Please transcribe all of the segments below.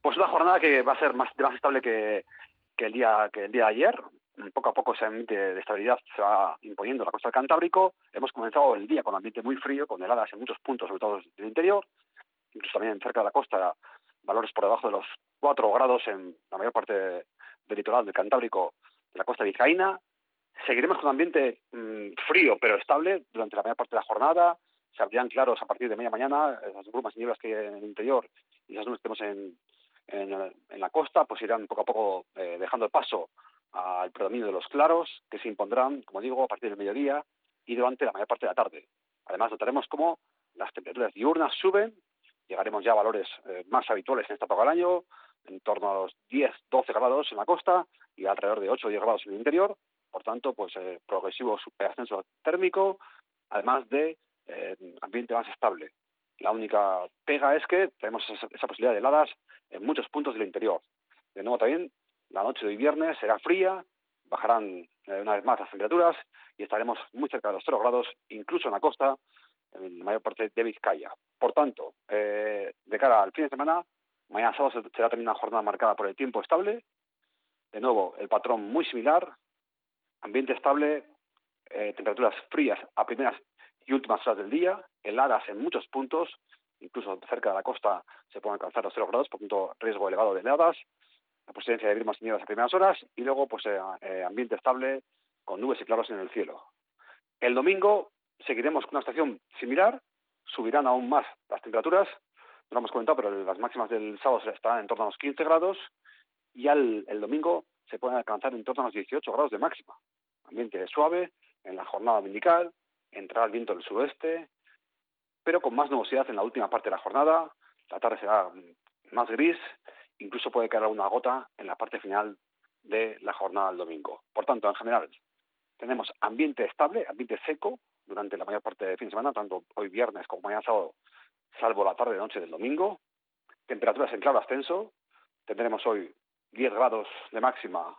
Pues una jornada que va a ser más, más estable que, el día, que el día de ayer. Poco a poco ese ambiente de estabilidad se va imponiendo en la costa del Cantábrico. Hemos comenzado el día con ambiente muy frío, con heladas en muchos puntos, sobre todo del interior, incluso también cerca de la costa, valores por debajo de los 4 grados en la mayor parte del litoral del Cantábrico, de la costa vizcaína. Seguiremos con ambiente mm, frío pero estable durante la mayor parte de la jornada. Se abrirán claros a partir de media mañana. Las brumas y nieblas que hay en el interior y las nubes que tenemos en, en, la costa, pues irán poco a poco eh, dejando el paso al predominio de los claros, que se impondrán, como digo, a partir del mediodía y durante la mayor parte de la tarde. Además, notaremos cómo las temperaturas diurnas suben, llegaremos ya a valores eh, más habituales en esta época del año, en torno a los 10, 12 grados en la costa y alrededor de 8 o 10 grados en el interior. Por tanto, pues eh, progresivo ascenso térmico, además de ambiente más estable. La única pega es que tenemos esa, posibilidad de heladas en muchos puntos del interior. De nuevo también, la noche de hoy viernes será fría, bajarán eh, una vez más las temperaturas y estaremos muy cerca de los 0 grados, incluso en la costa, en la mayor parte de Vizcaya. Por tanto, eh, de cara al fin de semana, mañana sábado será también una jornada marcada por el tiempo estable. De nuevo, el patrón muy similar, ambiente estable, eh, temperaturas frías a primeras y últimas horas del día, heladas en muchos puntos, incluso cerca de la costa se pueden alcanzar los 0 grados, por tanto riesgo elevado de heladas, la presencia de birmas y nieblas a primeras horas y luego pues eh, eh, ambiente estable con nubes y claros en el cielo. El domingo seguiremos con una estación similar, subirán aún más las temperaturas, no lo hemos comentado, pero las máximas del sábado estarán en torno a los 15 grados y al, el domingo se pueden alcanzar en torno a los 18 grados de máxima. Ambiente suave en la jornada dominical, entrará el viento del suroeste, pero con más nubosidad en la última parte de la jornada. La tarde será más gris, incluso puede caer alguna gota en la parte final de la jornada del domingo. Por tanto, en general, tenemos ambiente estable, ambiente seco durante la mayor parte del fin de semana, tanto hoy viernes como mañana sábado, salvo la tarde y noche del domingo. Temperaturas en claro ascenso. Tendremos hoy 10 grados de máxima,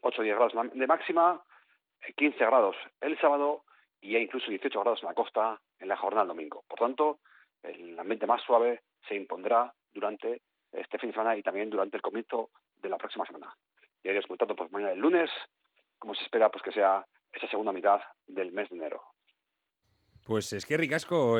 8 o 10 grados de máxima, 15 grados el sábado y hay incluso 18 grados en la costa en la jornada del domingo. Por tanto, el ambiente más suave se impondrá durante este fin de semana y también durante el comienzo de la próxima semana. Y iremos comentando pues mañana el lunes, como se espera pues que sea esa segunda mitad del mes de enero. Pues es que ricasco